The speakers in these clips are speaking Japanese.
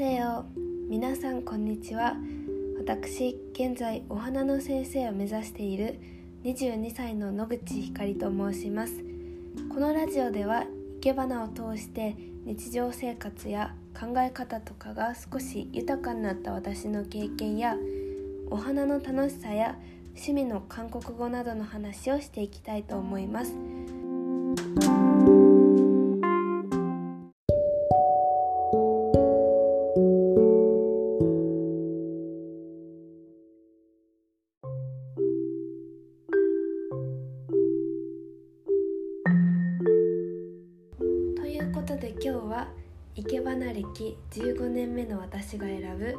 せよ皆さんこんにちは。私現在お花の先生を目指している22歳の野口ひかりと申します。このラジオでは生け花を通して日常生活や考え方とかが少し豊かになった私の経験やお花の楽しさや趣味の韓国語などの話をしていきたいと思います。いうことで今日は生け花歴15年目の私が選ぶ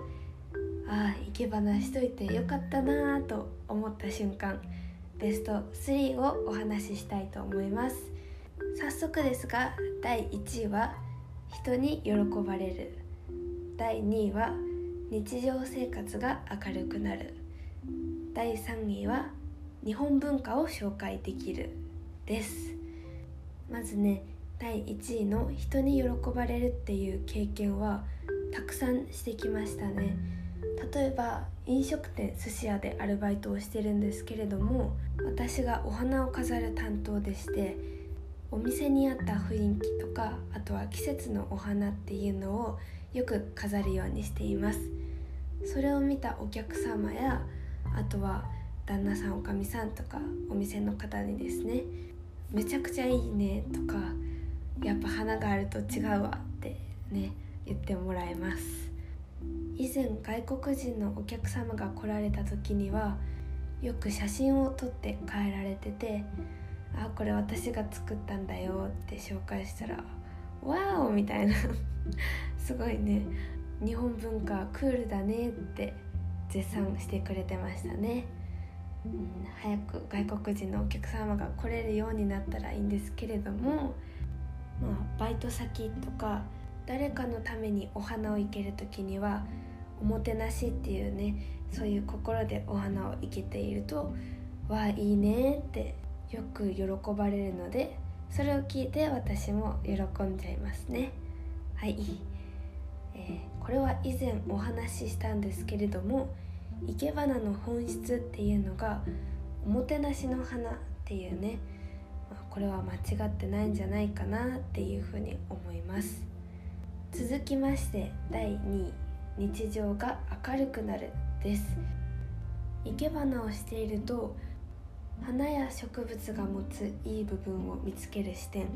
ああ生け花しといてよかったなぁと思った瞬間ベスト3をお話ししたいと思います。早速ですが第1位は人に喜ばれる。第2位は日常生活が明るくなる。第3位は日本文化を紹介できるです。まずね第1位の人に喜ばれるっていう経験はたくさんしてきましたね。例えば飲食店寿司屋でアルバイトをしてるんですけれども私がお花を飾る担当でしてお店に合った雰囲気とかあとは季節のお花っていうのをよく飾るようにしています。それを見たお客様やあとは旦那さんおかみさんとかお店の方にですねめちゃくちゃいいねとかやっぱ花があると違うわってね言ってもらえます。以前外国人のお客様が来られた時にはよく写真を撮って帰られてて「あこれ私が作ったんだよ」って紹介したら「わーお!」みたいな。すごいね。日本文化クールだねって絶賛してくれてましたね、うん、早く外国人のお客様が来れるようになったらいいんですけれどもまあ、バイト先とか誰かのためにお花を生ける時にはおもてなしっていうねそういう心でお花を生けていると「わあいいね」ってよく喜ばれるのでそれを聞いて私も喜んじゃいますね。はい、えー、これは以前お話ししたんですけれども生け花の本質っていうのがおもてなしの花っていうねこれは間違ってないんじゃないかなっていうふうに思います。続きまして第2位。日常が明るくなるです。生け花をしていると花や植物が持ついい部分を見つける視点。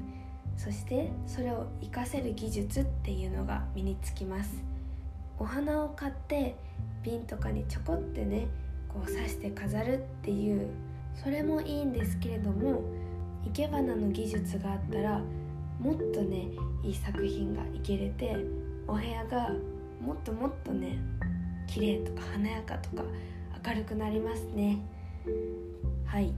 そしてそれを活かせる技術っていうのが身につきます。お花を買って瓶とかにちょこってねこう刺して飾るっていうそれもいいんですけれども生け花の技術があったらもっとねいい作品がいけれてお部屋がもっともっとね綺麗とか華やかとか明るくなりますね。はい。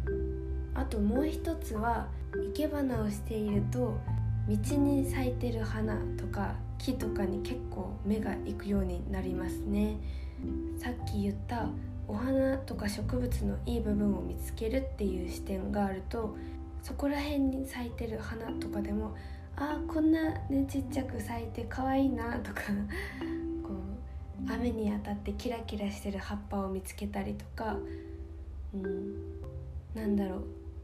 あともう一つは生け花をしていると道に咲いてる花とか木とかに結構目が行くようになりますね。さっき言ったお花とか植物のいい部分を見つけるっていう視点があるとそこら辺に咲いてる花とかでもあーこんなねちっちゃく咲いて可愛いなとか こう雨に当たってキラキラしてる葉っぱを見つけたりとか、うん、なんだろう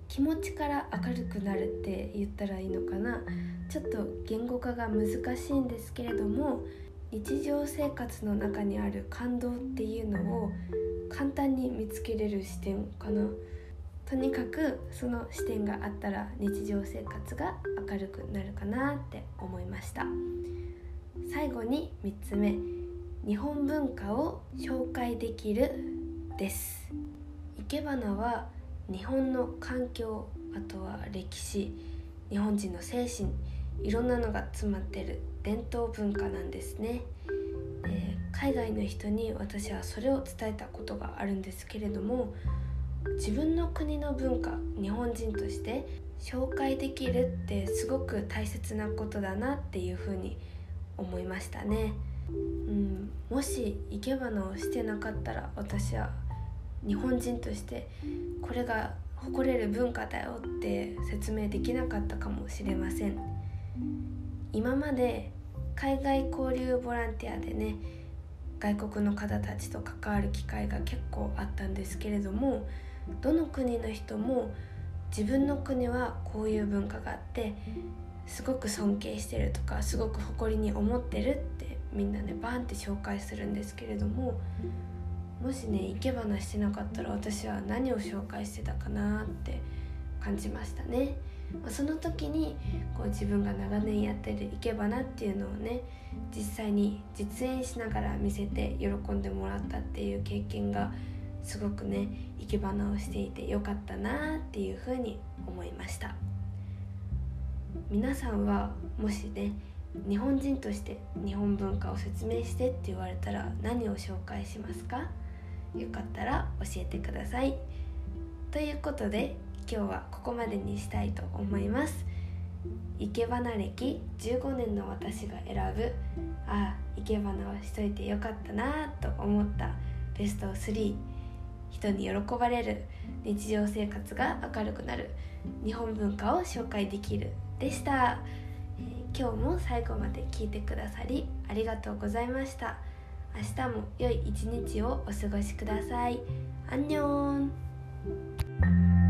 気持ちから明るくなるって言ったらいいのかなちょっと言語化が難しいんですけれども日常生活の中にある感動っていうのを簡単に見つけれる視点かな。とにかくその視点があったら日常生活が明るくなるかなって思いました。最後に3つ目日本文化を紹介できるです。生け花は日本の環境あとは歴史日本人の精神いろんなのが詰まってる伝統文化なんですね、えー、海外の人に私はそれを伝えたことがあるんですけれども自分の国の文化日本人として紹介できるってすごく大切なことだなっていうふうに思いましたね、うん、もし生け花をしてなかったら私は日本人としてこれが誇れる文化だよって説明できなかったかもしれません。今まで海外交流ボランティアでね外国の方たちと関わる機会が結構あったんですけれどもどの国の人も自分の国はこういう文化があってすごく尊敬してるとかすごく誇りに思ってるってみんなねバーンって紹介するんですけれどももしね生け花してなかったら私は何を紹介してたかなって感じましたね。ま、その時にこう自分が長年やってる生け花っていうのをね実際に実演しながら見せて喜んでもらったっていう経験がすごくね生け花をしていてよかったなっていうふうに思いました。皆さんはもしね日本人として日本文化を説明してって言われたら何を紹介しますか？よかったら教えてください。ということで今日はここまでにしたいと思います。生け花歴15年の私が選ぶああ生け花をしといてよかったなと思ったベスト3人に喜ばれる日常生活が明るくなる。日本文化を紹介できるでした、えー、今日も最後まで聞いてくださりありがとうございました。明日も良い一日をお過ごしください。アンニョン。